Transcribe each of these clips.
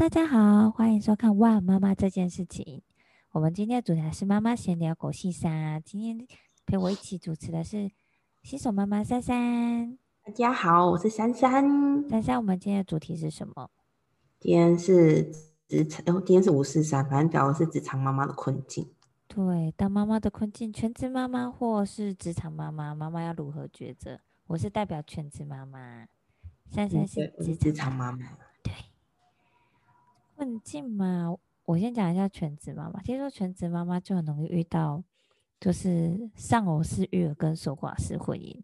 大家好，欢迎收看《哇妈妈这件事情》。我们今天的主题是妈妈闲聊狗细沙。今天陪我一起主持的是新手妈妈珊珊。大家好，我是珊珊。珊珊，我们今天的主题是什么？今天是职场，哦，今天是五四三，反正讲的是职场妈妈的困境。对，当妈妈的困境，全职妈妈或是职场妈妈，妈妈要如何抉择？我是代表全职妈妈，珊珊是职场妈妈。困境嘛，我先讲一下全职妈妈。其实说全职妈妈就很容易遇到，就是丧偶式育儿跟守寡式婚姻。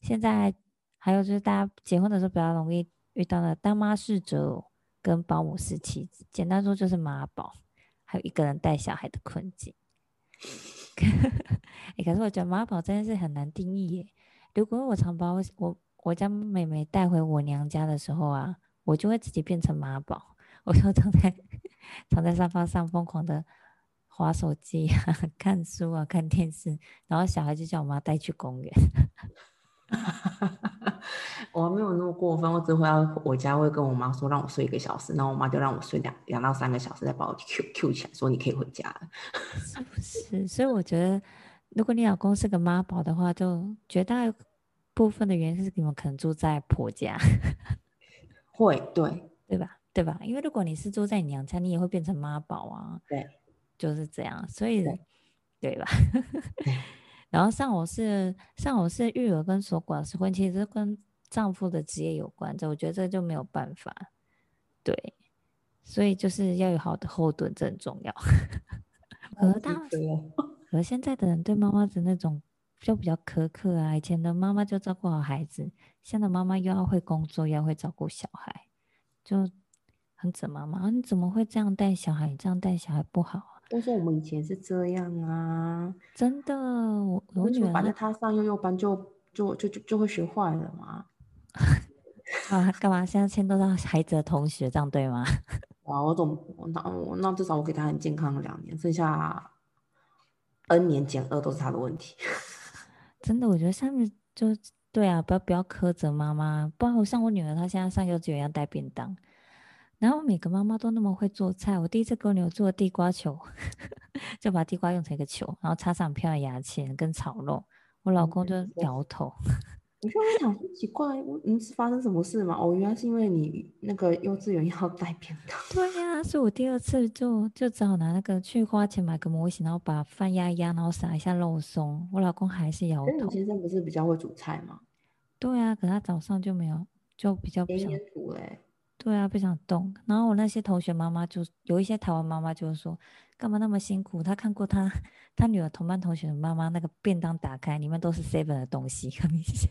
现在还有就是大家结婚的时候比较容易遇到的当妈式择偶跟保姆式妻子，简单说就是妈宝，还有一个人带小孩的困境。可是我觉得妈宝真的是很难定义耶。如果我常把我我我家妹妹带回我娘家的时候啊，我就会自己变成妈宝。我就躺在 躺在沙发上疯狂的划手机啊、看书啊、看电视，然后小孩就叫我妈带去公园。我还没有那么过分，我只会要我家会跟我妈说让我睡一个小时，然后我妈就让我睡两两到三个小时，再把我 Q Q 起来，说你可以回家了。是不是？所以我觉得，如果你老公是个妈宝的话，就绝大部分的原因是你们可能住在婆家。会，对，对吧？对吧？因为如果你是住在你娘家，你也会变成妈宝啊。对，就是这样。所以，对，对吧？然后丧偶式丧偶式育儿跟守寡式婚，其实跟丈夫的职业有关。这我觉得这就没有办法。对，所以就是要有好的后盾，这很重要。可大，而现在的人对妈妈的那种就比较苛刻啊。以前的妈妈就照顾好孩子，现在妈妈又要会工作，又要会照顾小孩，就。很怎么嘛？你怎么会这样带小孩？你这样带小孩不好啊！但是我们以前是这样啊，真的。我我女儿反正她上幼幼班就就就就就会学坏了嘛。啊，干嘛？现在迁都到孩子的同学，这样对吗？哇，我总那我那至少我给他很健康的两年，剩下 N 年减二都是他的问题。真的，我觉得上面就对啊，不要不要苛责妈妈。不然我像我女儿，她现在上幼稚园要带便当。然后每个妈妈都那么会做菜。我第一次给我女儿做地瓜球，就把地瓜用成一个球，然后插上漂亮牙签跟炒肉。我老公就摇头。我就在想，奇怪，你是发生什么事吗？哦，原来是因为你那个幼稚园要带便当。对呀、啊，所以我第二次就就只好拿那个去花钱买个模型，然后把饭压一压，然后撒一下肉松。我老公还是摇头。你先生不是比较会煮菜吗？对啊，可他早上就没有，就比较不想煮嘞。对啊，不想动。然后我那些同学妈妈就有一些台湾妈妈就说，干嘛那么辛苦？她看过她 她女儿同班同学的妈妈那个便当打开，里面都是 seven 的东西，很明显。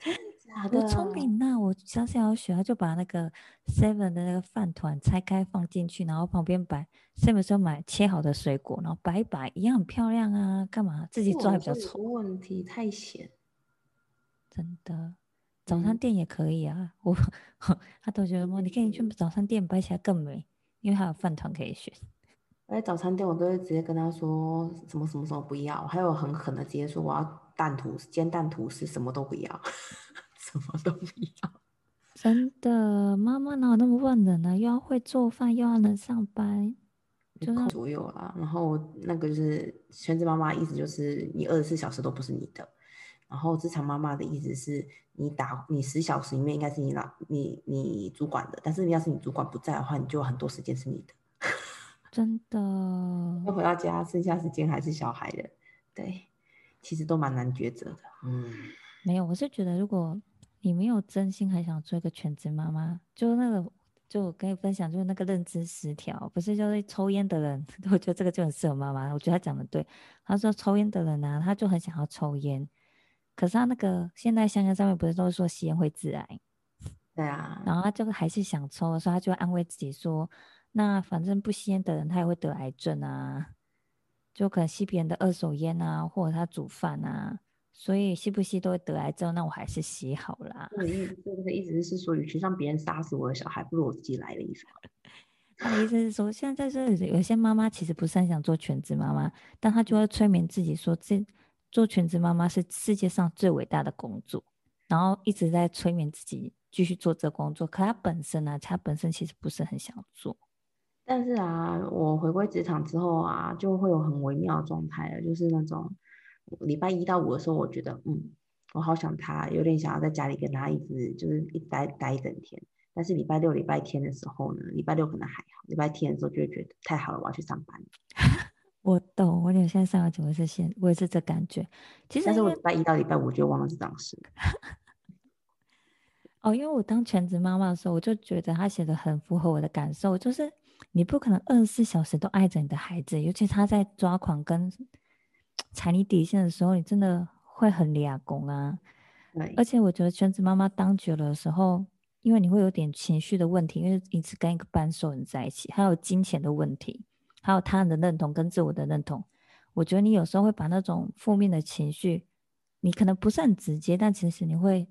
假的？我聪明呐，我相信要学，他就把那个 seven 的那个饭团拆开放进去，然后旁边摆 seven 时候买切好的水果，然后摆一摆，一样很漂亮啊。干嘛自己做还比较丑？问题太咸，真的。早餐店也可以啊，嗯、我 他都觉得说，你可以去早餐店摆起来更美，因为还有饭团可以选。哎，早餐店我都会直接跟他说什么什么什么不要，还有很狠的直接说我要蛋吐司、煎蛋吐司，什么都不要，什么都不要。真的，妈妈哪有那么万能呢？又要会做饭，又要能上班，就左右啦。然后那个就是全职妈妈，意思就是你二十四小时都不是你的。然后职场妈妈的意思是你打你十小时里面应该是你老你你主管的，但是你要是你主管不在的话，你就有很多时间是你的。真的，要回到家剩下时间还是小孩的，对，其实都蛮难抉择的。嗯，没有，我是觉得如果你没有真心很想做一个全职妈妈，就那个就我跟你分享，就是那个认知失调，不是就是抽烟的人，我觉得这个就很适合妈妈。我觉得他讲的对，他说抽烟的人呢、啊，他就很想要抽烟。可是他那个现在香烟上面不是都说吸烟会致癌？对啊，然后他就还是想抽，所以他就会安慰自己说：“那反正不吸烟的人他也会得癌症啊，就可能吸别人的二手烟啊，或者他煮饭啊，所以吸不吸都会得癌症，那我还是吸好啦。”我的意思，这个意思是说，与其让别人杀死我的小孩，不如我自己来的意思。他的意思是说，现在在这有些妈妈其实不是很想做全职妈妈，但她就会催眠自己说这。做全职妈妈是世界上最伟大的工作，然后一直在催眠自己继续做这工作。可他本身呢、啊，他本身其实不是很想做。但是啊，我回归职场之后啊，就会有很微妙的状态了，就是那种礼拜一到五的时候，我觉得嗯，我好想他，有点想要在家里跟他一直就是一待待一整天。但是礼拜六、礼拜天的时候呢，礼拜六可能还好，礼拜天的时候就会觉得太好了，我要去上班。我懂，我有现在上了九个是现，我也是这感觉。其实，但是我礼拜一到礼拜五就忘了这档事。哦，因为我当全职妈妈的时候，我就觉得他写的很符合我的感受，就是你不可能二十四小时都爱着你的孩子，尤其他在抓狂跟踩你底线的时候，你真的会很抓狂啊。对，而且我觉得全职妈妈当久了的时候。因为你会有点情绪的问题，因为一直跟一个半兽人在一起，还有金钱的问题，还有他人的认同跟自我的认同。我觉得你有时候会把那种负面的情绪，你可能不是很直接，但其实你会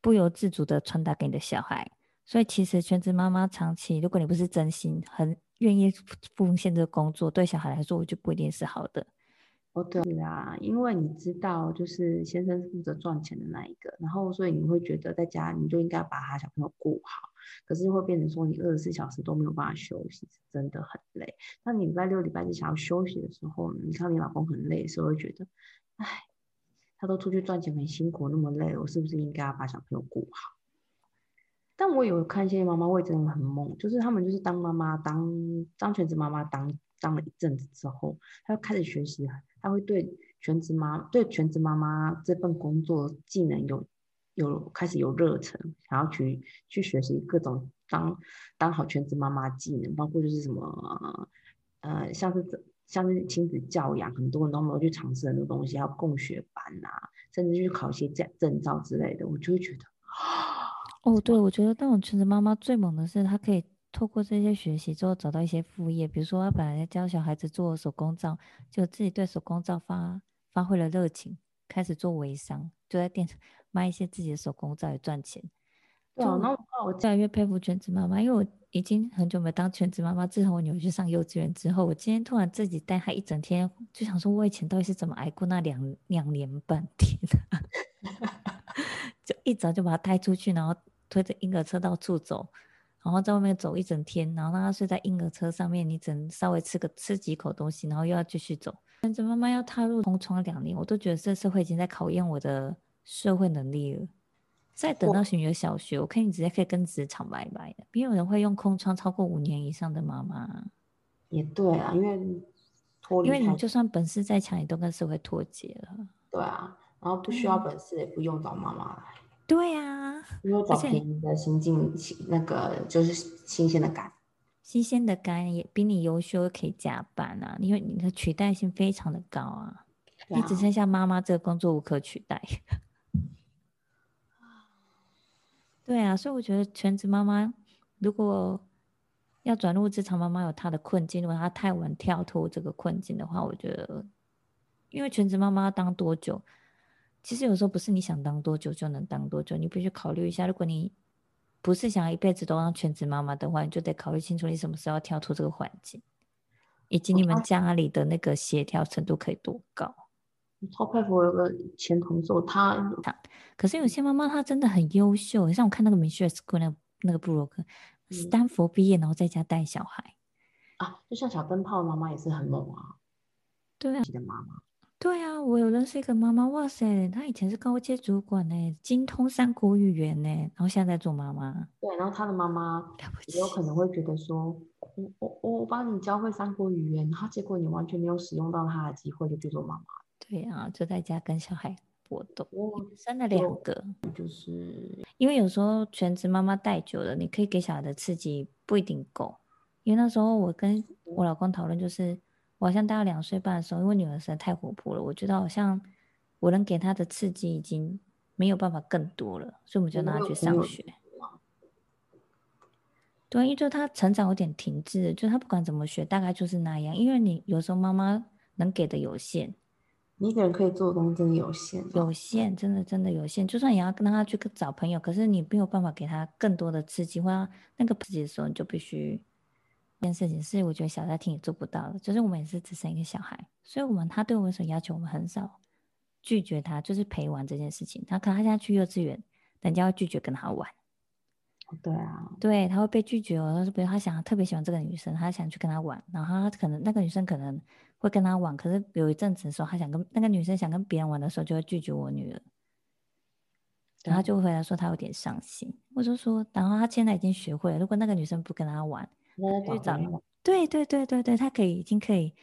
不由自主的传达给你的小孩。所以其实全职妈妈长期，如果你不是真心很愿意奉献这个工作，对小孩来说，我就不一定是好的。哦，对啊，因为你知道，就是先生负责赚钱的那一个，然后所以你会觉得在家你就应该把他小朋友顾好，可是会变成说你二十四小时都没有办法休息，真的很累。那你礼拜六、礼拜日想要休息的时候，你看你老公很累的时候，会觉得，哎，他都出去赚钱很辛苦，那么累，我是不是应该要把小朋友顾好？但我有看一些妈妈会真的很懵，就是他们就是当妈妈，当当全职妈妈当当了一阵子之后，他就开始学习。他会对全职妈对全职妈妈这份工作技能有有开始有热忱，想要去去学习各种当当好全职妈妈技能，包括就是什么呃像是像是亲子教养，很多人都没有去尝试很多东西，还有共学班啊，甚至去考一些证证照之类的，我就会觉得哦，对，我觉得当全职妈妈最猛的是她可以。透过这些学习之后，找到一些副业，比如说她本来在教小孩子做手工皂，就自己对手工皂发发挥了热情，开始做微商，就在店卖一些自己的手工皂也赚钱。对啊，那我越来越佩服全职妈妈，因为我已经很久没当全职妈妈。自从我女儿去上幼稚园之后，我今天突然自己带她一整天，就想说，我以前到底是怎么挨过那两两年半天 就一早就把她带出去，然后推着婴儿车到处走。然后在外面走一整天，然后让他睡在婴儿车上面，你只能稍微吃个吃几口东西，然后又要继续走。全职妈妈要踏入空窗两年，我都觉得这社会已经在考验我的社会能力了。再等到女儿小学，我看你直接可以跟职场拜拜的。没有人会用空窗超过五年以上的妈妈。也对啊，因为脱离因为你就算本事再强，也都跟社会脱节了。对啊，然后不需要本事，也不用找妈妈来。对呀、啊，因为找便宜的新进，那个就是新鲜的肝，新鲜的肝也比你优秀，可以加班啊，因为你的取代性非常的高啊，啊你只剩下妈妈这个工作无可取代。对啊，所以我觉得全职妈妈如果要转入职场，妈妈有她的困境，如果她太晚跳脱这个困境的话，我觉得，因为全职妈妈要当多久？其实有时候不是你想当多久就能当多久，你必须考虑一下。如果你不是想要一辈子都当全职妈妈的话，你就得考虑清楚你什么时候要跳出这个环境，以及你们家里的那个协调程度可以多高。超佩服我有个前同事，他可是有些妈妈她真的很优秀，像我看那个 Michelle School 那个那个布洛克，斯坦福毕业然后在家带小孩啊，就像小灯泡的妈妈也是很猛啊。对啊，的妈妈。对啊，我有认识一个妈妈，哇塞，她以前是高阶主管呢，精通三国语言呢，然后现在在做妈妈。对，然后她的妈妈也有可能会觉得说，我我我帮你教会三国语言，然后结果你完全没有使用到她的机会，就去做妈妈。对啊，就在家跟小孩搏斗。我生了两个，就是因为有时候全职妈妈带久了，你可以给小孩的刺激不一定够。因为那时候我跟我老公讨论，就是。我好像大概两岁半的时候，因为女儿实在太活泼了，我觉得好像我能给她的刺激已经没有办法更多了，所以我们就让她去上学。对，因为就她成长有点停滞，就她不管怎么学，大概就是那样。因为你有时候妈妈能给的有限，你一个人可以做的东西真的有限，有限，真的真的有限。就算你要跟她去找朋友，可是你没有办法给她更多的刺激，或者那个刺激的时候，你就必须。这件事情是我觉得小家庭也做不到的，就是我们也是只生一个小孩，所以我们他对我们所要求，我们很少拒绝他，就是陪玩这件事情。他可能他现在去幼稚园，人家会拒绝跟他玩，对啊，对，他会被拒绝哦。他说，比如他想特别喜欢这个女生，他想去跟她玩，然后他可能那个女生可能会跟他玩，可是有一阵子的时候，他想跟那个女生想跟别人玩的时候，就会拒绝我女儿。然后他就回来说他有点伤心。我就说，然后他现在已经学会了，如果那个女生不跟他玩，那就找对对对对对，他可以已经可以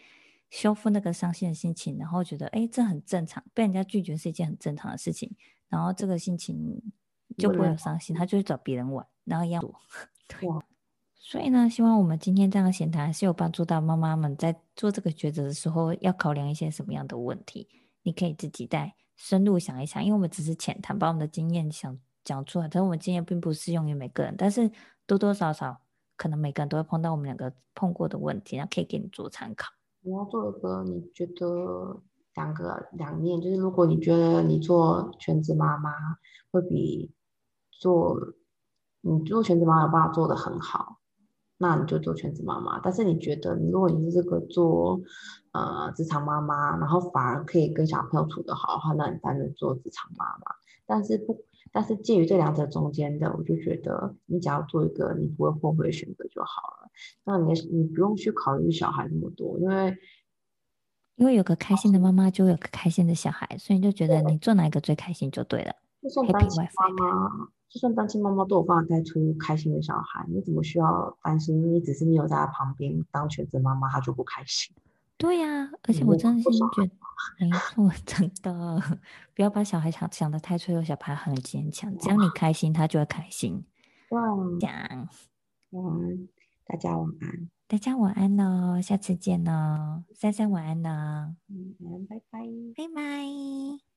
修复那个伤心的心情，然后觉得哎，这很正常，被人家拒绝是一件很正常的事情，然后这个心情就不会有伤心，他就去找别人玩。然后要 对，所以呢，希望我们今天这样的闲谈是有帮助到妈妈们在做这个抉择的时候，要考量一些什么样的问题。你可以自己再深入想一想，因为我们只是浅谈，把我们的经验想讲出来，但是我们经验并不适用于每个人，但是多多少少可能每个人都会碰到我们两个碰过的问题，那可以给你做参考。我要做一个你觉得两个两面，就是如果你觉得你做全职妈妈会比做你做全职妈妈有办法做得很好，那你就做全职妈妈。但是你觉得，如果你是这个做呃职场妈妈，然后反而可以跟小朋友处得好的话，那你当然做职场妈妈。但是不，但是介于这两者中间的，我就觉得你只要做一个你不会后悔的选择就好了。那你你不用去考虑小孩那么多，因为因为有个开心的妈妈，就有个开心的小孩，所以你就觉得你做哪一个最开心就对了。就算单亲妈妈，就算单亲妈妈都有办法带出开心的小孩，你怎么需要担心？你只是没有在他旁边当全职妈妈，他就不开心？对呀、啊，而且我真心觉得，没错，真的，不要把小孩想想的太脆弱，小孩很坚强，只要你开心，他就会开心。哇，这样，嗯，大家晚安，大家晚安哦，下次见哦，珊珊晚安呢，嗯，拜拜，拜拜。